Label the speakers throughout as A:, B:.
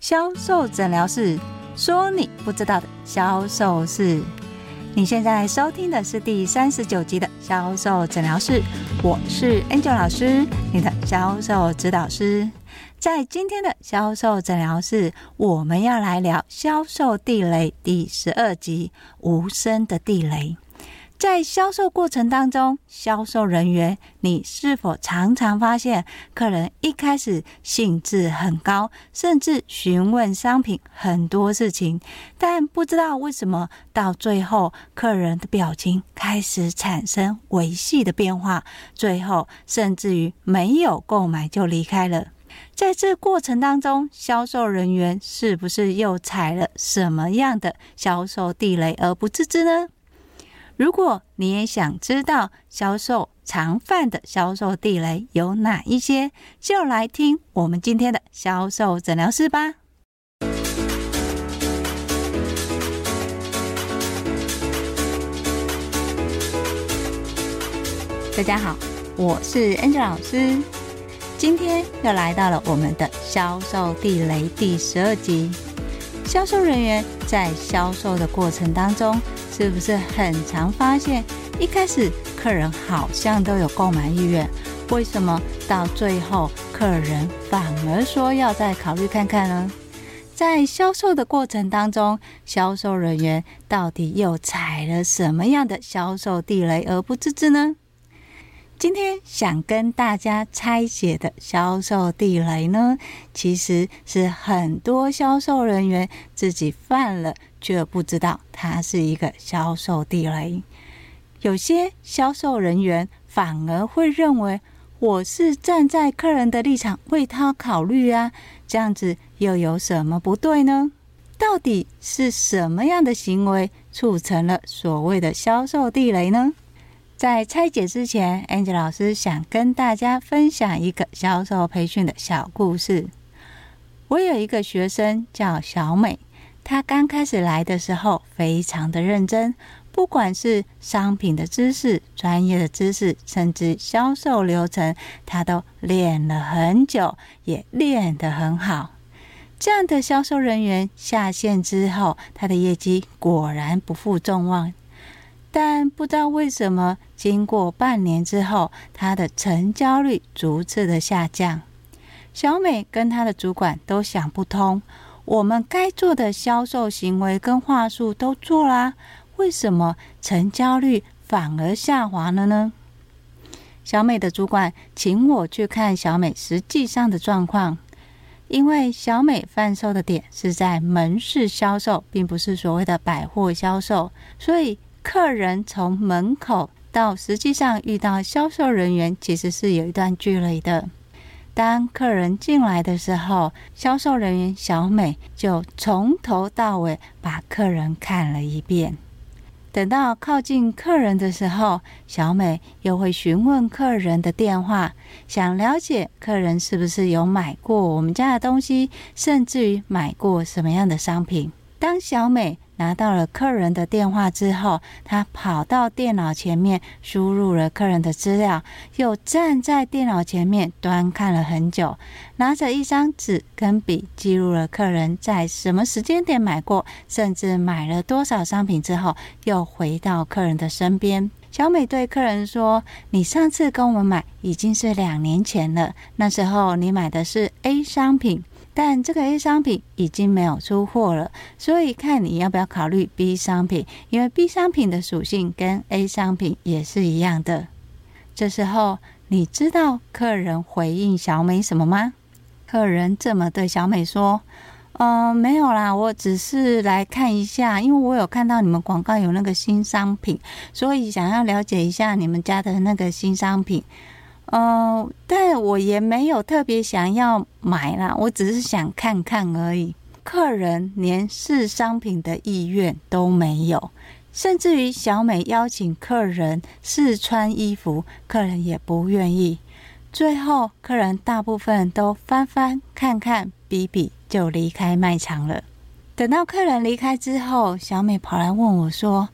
A: 销售诊疗室，说你不知道的销售事。你现在收听的是第三十九集的销售诊疗室，我是 Angel 老师，你的销售指导师。在今天的销售诊疗室，我们要来聊销售地雷第十二集：无声的地雷。在销售过程当中，销售人员，你是否常常发现客人一开始兴致很高，甚至询问商品很多事情，但不知道为什么到最后，客人的表情开始产生维系的变化，最后甚至于没有购买就离开了。在这过程当中，销售人员是不是又踩了什么样的销售地雷而不自知呢？如果你也想知道销售常犯的销售地雷有哪一些，就来听我们今天的销售诊疗室吧。大家好，我是 Angel 老师，今天又来到了我们的销售地雷第十二集。销售人员在销售的过程当中，是不是很常发现，一开始客人好像都有购买意愿，为什么到最后客人反而说要再考虑看看呢？在销售的过程当中，销售人员到底又踩了什么样的销售地雷而不自知呢？今天想跟大家拆解的销售地雷呢，其实是很多销售人员自己犯了，却不知道它是一个销售地雷。有些销售人员反而会认为，我是站在客人的立场为他考虑啊，这样子又有什么不对呢？到底是什么样的行为促成了所谓的销售地雷呢？在拆解之前，Angel 老师想跟大家分享一个销售培训的小故事。我有一个学生叫小美，她刚开始来的时候非常的认真，不管是商品的知识、专业的知识，甚至销售流程，她都练了很久，也练得很好。这样的销售人员下线之后，他的业绩果然不负众望。但不知道为什么，经过半年之后，他的成交率逐次的下降。小美跟她的主管都想不通，我们该做的销售行为跟话术都做啦，为什么成交率反而下滑了呢？小美的主管请我去看小美实际上的状况，因为小美贩售的点是在门市销售，并不是所谓的百货销售，所以。客人从门口到实际上遇到销售人员，其实是有一段距离的。当客人进来的时候，销售人员小美就从头到尾把客人看了一遍。等到靠近客人的时候，小美又会询问客人的电话，想了解客人是不是有买过我们家的东西，甚至于买过什么样的商品。当小美拿到了客人的电话之后，他跑到电脑前面输入了客人的资料，又站在电脑前面端看了很久，拿着一张纸跟笔记录了客人在什么时间点买过，甚至买了多少商品之后，又回到客人的身边。小美对客人说：“你上次跟我们买已经是两年前了，那时候你买的是 A 商品。”但这个 A 商品已经没有出货了，所以看你要不要考虑 B 商品，因为 B 商品的属性跟 A 商品也是一样的。这时候你知道客人回应小美什么吗？客人这么对小美说：“嗯、没有啦，我只是来看一下，因为我有看到你们广告有那个新商品，所以想要了解一下你们家的那个新商品。”呃，但我也没有特别想要买啦，我只是想看看而已。客人连试商品的意愿都没有，甚至于小美邀请客人试穿衣服，客人也不愿意。最后，客人大部分都翻翻看看，比比就离开卖场了。等到客人离开之后，小美跑来问我说：“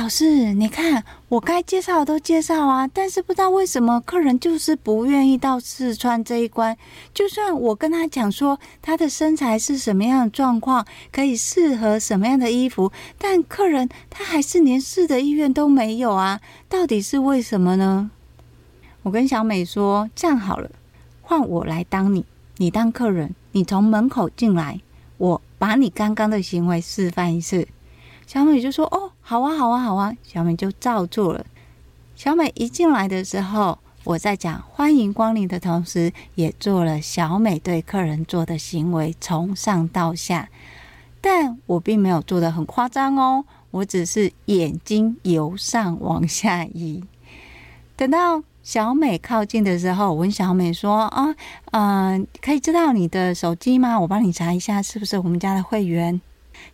A: 老师，你看我该介绍的都介绍啊，但是不知道为什么客人就是不愿意到试穿这一关。就算我跟他讲说他的身材是什么样的状况，可以适合什么样的衣服，但客人他还是连试的意愿都没有啊，到底是为什么呢？我跟小美说，这样好了，换我来当你，你当客人，你从门口进来，我把你刚刚的行为示范一次。小美就说：“哦，好啊，好啊，好啊。”小美就照做了。小美一进来的时候，我在讲欢迎光临的同时，也做了小美对客人做的行为，从上到下。但我并没有做得很夸张哦，我只是眼睛由上往下移。等到小美靠近的时候，我问小美说：“啊，嗯、可以知道你的手机吗？我帮你查一下，是不是我们家的会员。”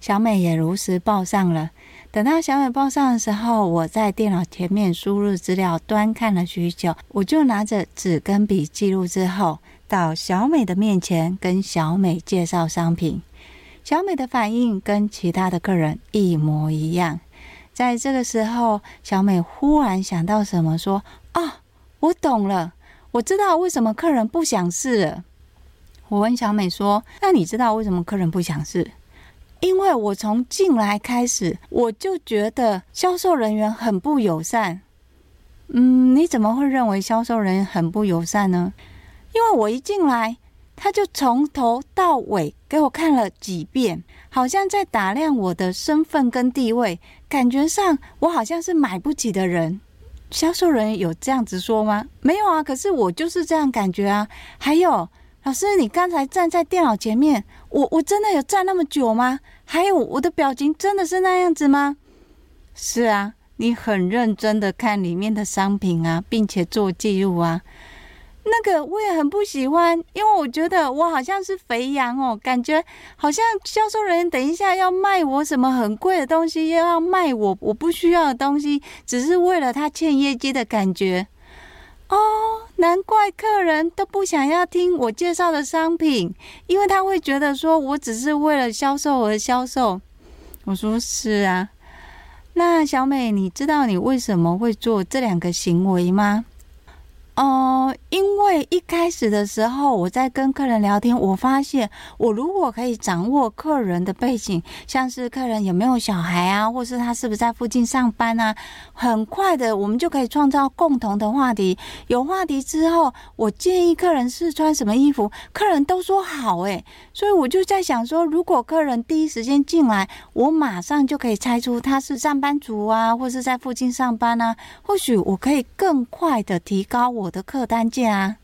A: 小美也如实报上了。等到小美报上的时候，我在电脑前面输入资料，端看了许久。我就拿着纸跟笔记录之后，到小美的面前跟小美介绍商品。小美的反应跟其他的客人一模一样。在这个时候，小美忽然想到什么，说：“啊，我懂了，我知道为什么客人不想试了。”我问小美说：“那你知道为什么客人不想试？”因为我从进来开始，我就觉得销售人员很不友善。嗯，你怎么会认为销售人员很不友善呢？因为我一进来，他就从头到尾给我看了几遍，好像在打量我的身份跟地位，感觉上我好像是买不起的人。销售人员有这样子说吗？没有啊，可是我就是这样感觉啊。还有。老师，你刚才站在电脑前面，我我真的有站那么久吗？还有我的表情真的是那样子吗？是啊，你很认真的看里面的商品啊，并且做记录啊。那个我也很不喜欢，因为我觉得我好像是肥羊哦，感觉好像销售人员等一下要卖我什么很贵的东西，又要卖我我不需要的东西，只是为了他欠业绩的感觉。哦，难怪客人都不想要听我介绍的商品，因为他会觉得说我只是为了销售而销售。我说是啊，那小美，你知道你为什么会做这两个行为吗？哦、因为一开始的时候，我在跟客人聊天，我发现我如果可以掌握客人的背景，像是客人有没有小孩啊，或是他是不是在附近上班啊，很快的我们就可以创造共同的话题。有话题之后，我建议客人试穿什么衣服，客人都说好诶，所以我就在想说，如果客人第一时间进来，我马上就可以猜出他是上班族啊，或是在附近上班啊，或许我可以更快的提高我。我的客单价啊，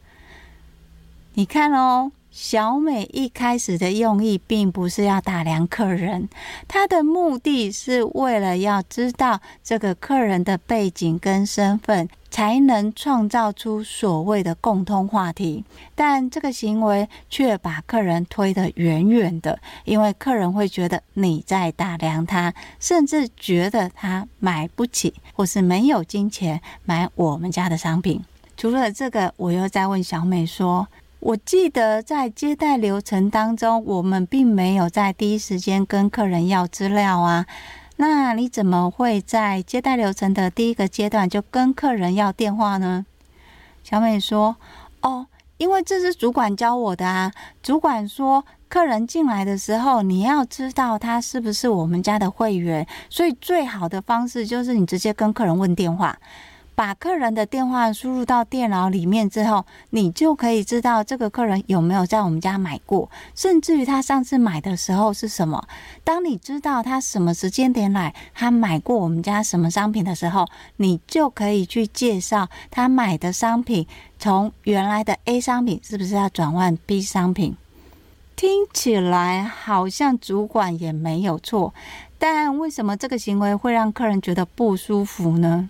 A: 你看哦，小美一开始的用意并不是要打量客人，她的目的是为了要知道这个客人的背景跟身份，才能创造出所谓的共通话题。但这个行为却把客人推得远远的，因为客人会觉得你在打量他，甚至觉得他买不起或是没有金钱买我们家的商品。除了这个，我又再问小美说：“我记得在接待流程当中，我们并没有在第一时间跟客人要资料啊。那你怎么会在接待流程的第一个阶段就跟客人要电话呢？”小美说：“哦，因为这是主管教我的啊。主管说，客人进来的时候，你要知道他是不是我们家的会员，所以最好的方式就是你直接跟客人问电话。”把客人的电话输入到电脑里面之后，你就可以知道这个客人有没有在我们家买过，甚至于他上次买的时候是什么。当你知道他什么时间点来，他买过我们家什么商品的时候，你就可以去介绍他买的商品，从原来的 A 商品是不是要转换 B 商品。听起来好像主管也没有错，但为什么这个行为会让客人觉得不舒服呢？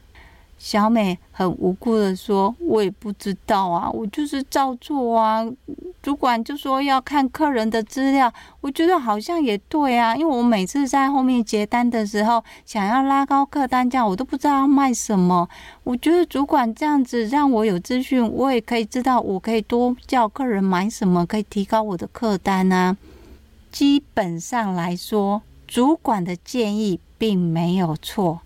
A: 小美很无辜的说：“我也不知道啊，我就是照做啊。主管就说要看客人的资料，我觉得好像也对啊。因为我每次在后面结单的时候，想要拉高客单价，我都不知道要卖什么。我觉得主管这样子让我有资讯，我也可以知道我可以多叫客人买什么，可以提高我的客单啊。基本上来说，主管的建议并没有错。”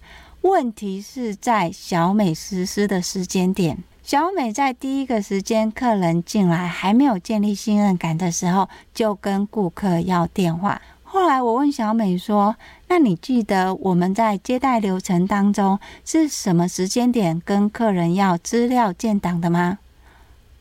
A: 问题是在小美实施的时间点。小美在第一个时间，客人进来还没有建立信任感的时候，就跟顾客要电话。后来我问小美说：“那你记得我们在接待流程当中是什么时间点跟客人要资料建档的吗？”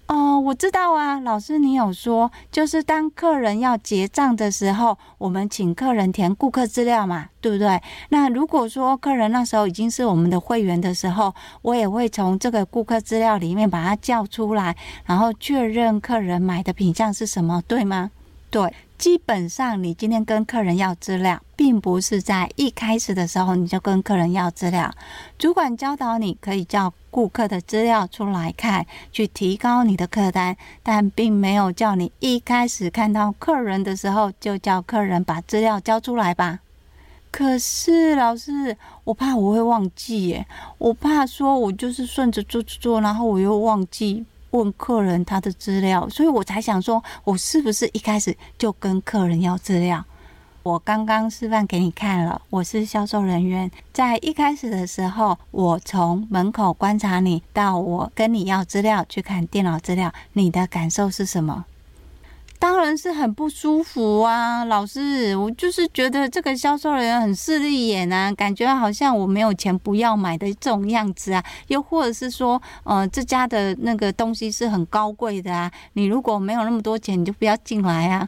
A: 哦，我知道啊，老师，你有说，就是当客人要结账的时候，我们请客人填顾客资料嘛，对不对？那如果说客人那时候已经是我们的会员的时候，我也会从这个顾客资料里面把他叫出来，然后确认客人买的品项是什么，对吗？对。基本上，你今天跟客人要资料，并不是在一开始的时候你就跟客人要资料。主管教导你可以叫顾客的资料出来看，去提高你的客单，但并没有叫你一开始看到客人的时候就叫客人把资料交出来吧。可是老师，我怕我会忘记耶，我怕说我就是顺着做做做，然后我又忘记。问客人他的资料，所以我才想说，我是不是一开始就跟客人要资料？我刚刚示范给你看了，我是销售人员，在一开始的时候，我从门口观察你，到我跟你要资料，去看电脑资料，你的感受是什么？当然是很不舒服啊，老师，我就是觉得这个销售人员很势利眼啊，感觉好像我没有钱不要买的这种样子啊，又或者是说，呃，这家的那个东西是很高贵的啊，你如果没有那么多钱，你就不要进来啊，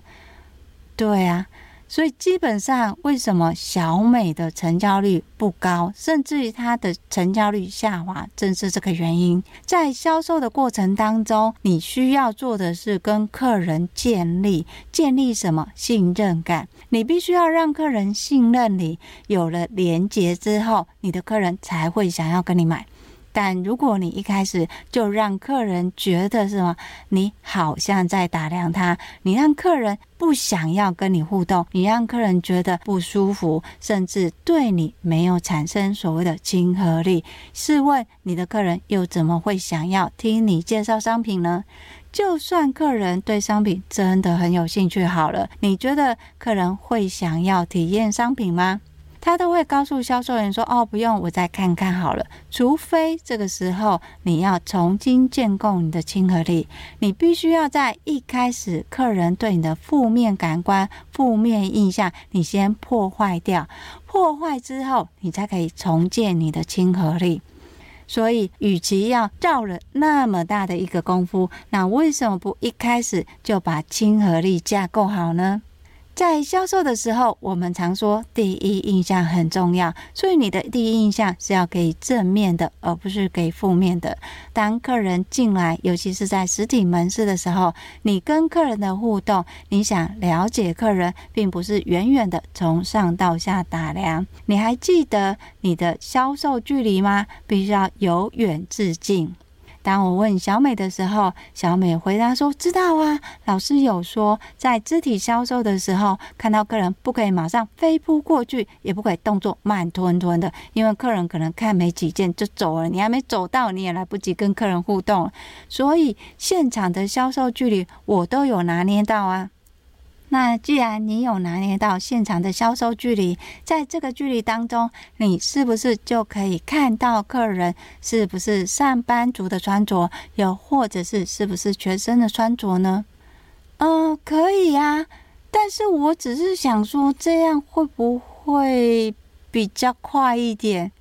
A: 对啊。所以基本上，为什么小美的成交率不高，甚至于它的成交率下滑，正是这个原因。在销售的过程当中，你需要做的是跟客人建立建立什么信任感？你必须要让客人信任你，有了连结之后，你的客人才会想要跟你买。但如果你一开始就让客人觉得什么，你好像在打量他，你让客人不想要跟你互动，你让客人觉得不舒服，甚至对你没有产生所谓的亲和力，试问你的客人又怎么会想要听你介绍商品呢？就算客人对商品真的很有兴趣，好了，你觉得客人会想要体验商品吗？他都会告诉销售员说：“哦，不用，我再看看好了。”除非这个时候你要重新建构你的亲和力，你必须要在一开始客人对你的负面感官、负面印象，你先破坏掉。破坏之后，你才可以重建你的亲和力。所以，与其要照了那么大的一个功夫，那为什么不一开始就把亲和力架构好呢？在销售的时候，我们常说第一印象很重要，所以你的第一印象是要给正面的，而不是给负面的。当客人进来，尤其是在实体门市的时候，你跟客人的互动，你想了解客人，并不是远远的从上到下打量。你还记得你的销售距离吗？必须要由远至近。当我问小美的时候，小美回答说：“知道啊，老师有说，在肢体销售的时候，看到客人不可以马上飞扑过去，也不可以动作慢吞吞的，因为客人可能看没几件就走了，你还没走到，你也来不及跟客人互动，所以现场的销售距离我都有拿捏到啊。”那既然你有拿捏到现场的销售距离，在这个距离当中，你是不是就可以看到客人是不是上班族的穿着，又或者是是不是学生的穿着呢？嗯、可以呀、啊，但是我只是想说，这样会不会比较快一点？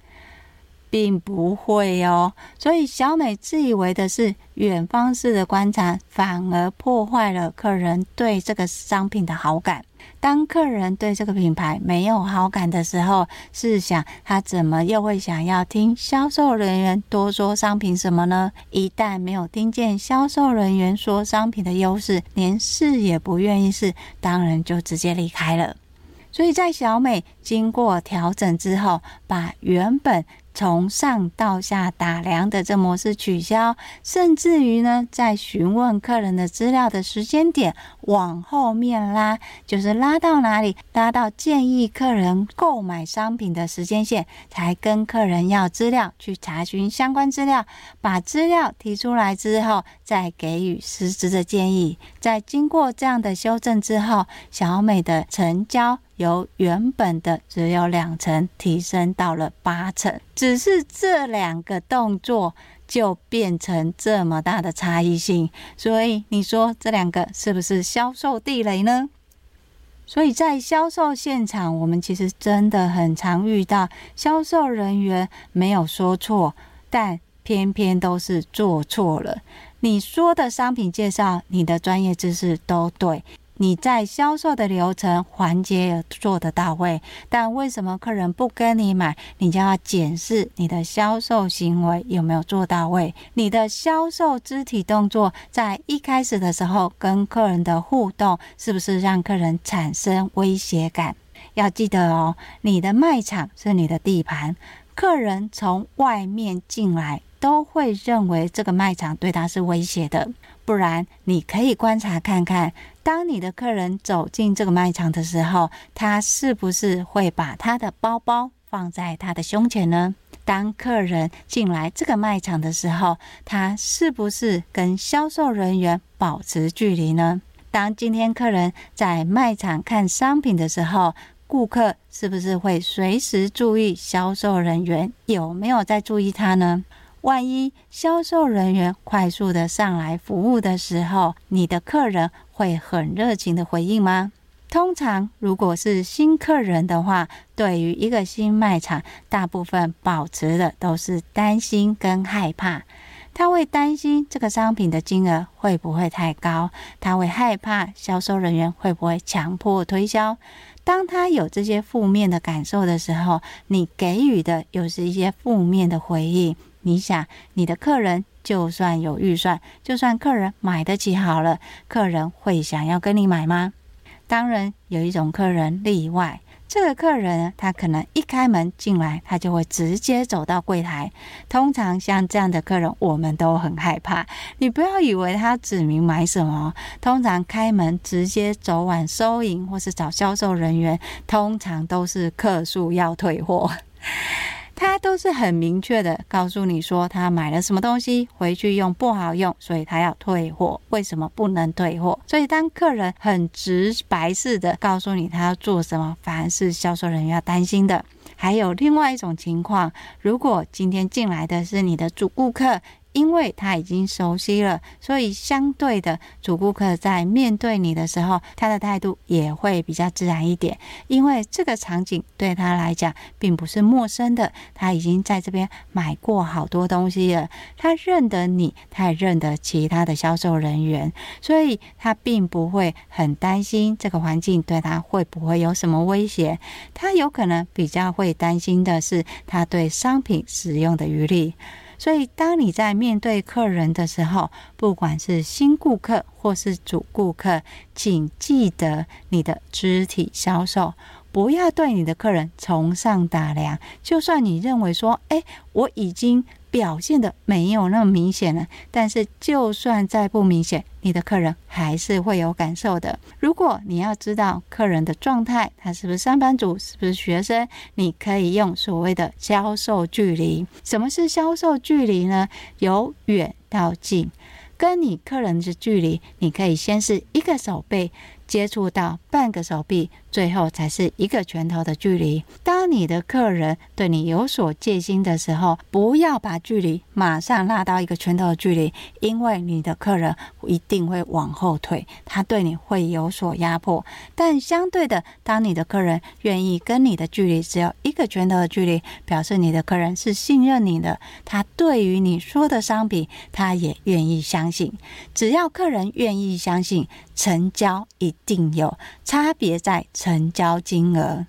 A: 并不会哦，所以小美自以为的是远方式的观察，反而破坏了客人对这个商品的好感。当客人对这个品牌没有好感的时候，试想他怎么又会想要听销售人员多说商品什么呢？一旦没有听见销售人员说商品的优势，连试也不愿意试，当然就直接离开了。所以在小美经过调整之后，把原本从上到下打量的这模式取消，甚至于呢，在询问客人的资料的时间点往后面拉，就是拉到哪里？拉到建议客人购买商品的时间线，才跟客人要资料，去查询相关资料，把资料提出来之后，再给予实质的建议。在经过这样的修正之后，小美的成交由原本的只有两成，提升到了八成。只是这两个动作就变成这么大的差异性，所以你说这两个是不是销售地雷呢？所以在销售现场，我们其实真的很常遇到销售人员没有说错，但偏偏都是做错了。你说的商品介绍，你的专业知识都对。你在销售的流程环节也做得到位，但为什么客人不跟你买？你就要检视你的销售行为有没有做到位。你的销售肢体动作在一开始的时候跟客人的互动，是不是让客人产生威胁感？要记得哦，你的卖场是你的地盘，客人从外面进来都会认为这个卖场对他是威胁的。不然，你可以观察看看，当你的客人走进这个卖场的时候，他是不是会把他的包包放在他的胸前呢？当客人进来这个卖场的时候，他是不是跟销售人员保持距离呢？当今天客人在卖场看商品的时候，顾客是不是会随时注意销售人员有没有在注意他呢？万一销售人员快速的上来服务的时候，你的客人会很热情的回应吗？通常如果是新客人的话，对于一个新卖场，大部分保持的都是担心跟害怕。他会担心这个商品的金额会不会太高，他会害怕销售人员会不会强迫推销。当他有这些负面的感受的时候，你给予的又是一些负面的回应。你想，你的客人就算有预算，就算客人买得起好了，客人会想要跟你买吗？当然，有一种客人例外。这个客人他可能一开门进来，他就会直接走到柜台。通常像这样的客人，我们都很害怕。你不要以为他指明买什么，通常开门直接走往收银或是找销售人员，通常都是客诉要退货。他都是很明确的告诉你说，他买了什么东西回去用不好用，所以他要退货。为什么不能退货？所以当客人很直白式的告诉你他要做什么，反而是销售人员要担心的。还有另外一种情况，如果今天进来的是你的主顾客。因为他已经熟悉了，所以相对的主顾客在面对你的时候，他的态度也会比较自然一点。因为这个场景对他来讲并不是陌生的，他已经在这边买过好多东西了，他认得你，他也认得其他的销售人员，所以他并不会很担心这个环境对他会不会有什么威胁。他有可能比较会担心的是他对商品使用的余力。所以，当你在面对客人的时候，不管是新顾客或是主顾客，请记得你的肢体销售，不要对你的客人从上打量。就算你认为说，哎，我已经。表现的没有那么明显了，但是就算再不明显，你的客人还是会有感受的。如果你要知道客人的状态，他是不是上班族，是不是学生，你可以用所谓的销售距离。什么是销售距离呢？由远到近，跟你客人的距离，你可以先是一个手背。接触到半个手臂，最后才是一个拳头的距离。当你的客人对你有所戒心的时候，不要把距离马上拉到一个拳头的距离，因为你的客人一定会往后退，他对你会有所压迫。但相对的，当你的客人愿意跟你的距离只有一个拳头的距离，表示你的客人是信任你的，他对于你说的商品，他也愿意相信。只要客人愿意相信，成交一定有差别在成交金额，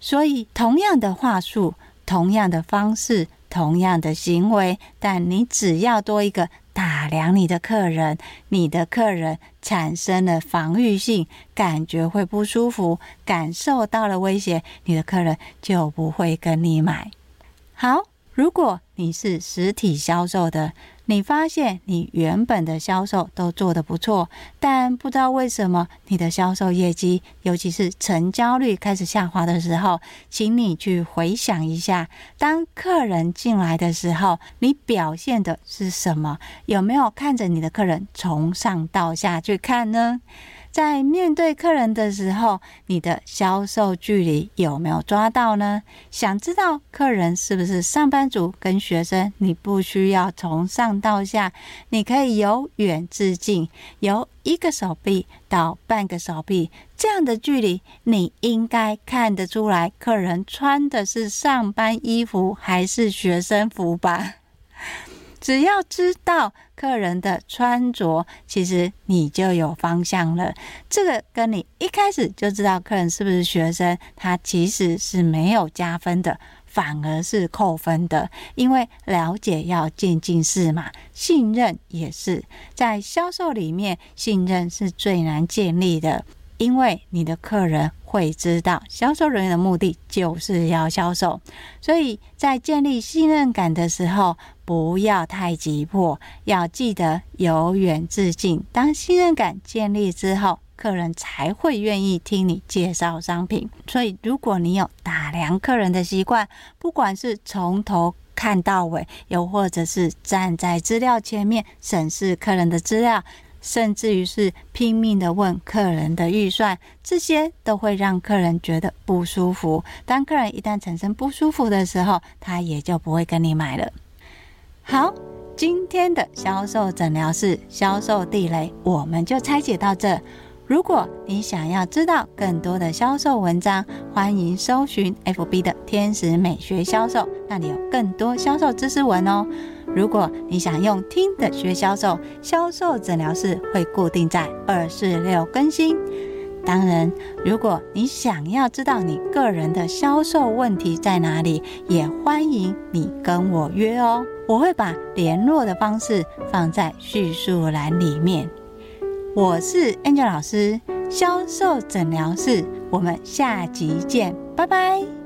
A: 所以同样的话术、同样的方式、同样的行为，但你只要多一个打量你的客人，你的客人产生了防御性，感觉会不舒服，感受到了威胁，你的客人就不会跟你买。好，如果你是实体销售的。你发现你原本的销售都做得不错，但不知道为什么你的销售业绩，尤其是成交率开始下滑的时候，请你去回想一下，当客人进来的时候，你表现的是什么？有没有看着你的客人从上到下去看呢？在面对客人的时候，你的销售距离有没有抓到呢？想知道客人是不是上班族跟学生？你不需要从上到下，你可以由远至近，由一个手臂到半个手臂这样的距离，你应该看得出来客人穿的是上班衣服还是学生服吧？只要知道客人的穿着，其实你就有方向了。这个跟你一开始就知道客人是不是学生，他其实是没有加分的，反而是扣分的。因为了解要渐进式嘛，信任也是在销售里面，信任是最难建立的。因为你的客人会知道，销售人员的目的就是要销售，所以在建立信任感的时候，不要太急迫，要记得由远至近。当信任感建立之后，客人才会愿意听你介绍商品。所以，如果你有打量客人的习惯，不管是从头看到尾，又或者是站在资料前面审视客人的资料。甚至于是拼命的问客人的预算，这些都会让客人觉得不舒服。当客人一旦产生不舒服的时候，他也就不会跟你买了。好，今天的销售诊疗室销售地雷，我们就拆解到这。如果你想要知道更多的销售文章，欢迎搜寻 FB 的天使美学销售，那里有更多销售知识文哦。如果你想用听的学销售，销售诊疗室会固定在二四六更新。当然，如果你想要知道你个人的销售问题在哪里，也欢迎你跟我约哦。我会把联络的方式放在叙述栏里面。我是 Angel 老师，销售诊疗室，我们下集见，拜拜。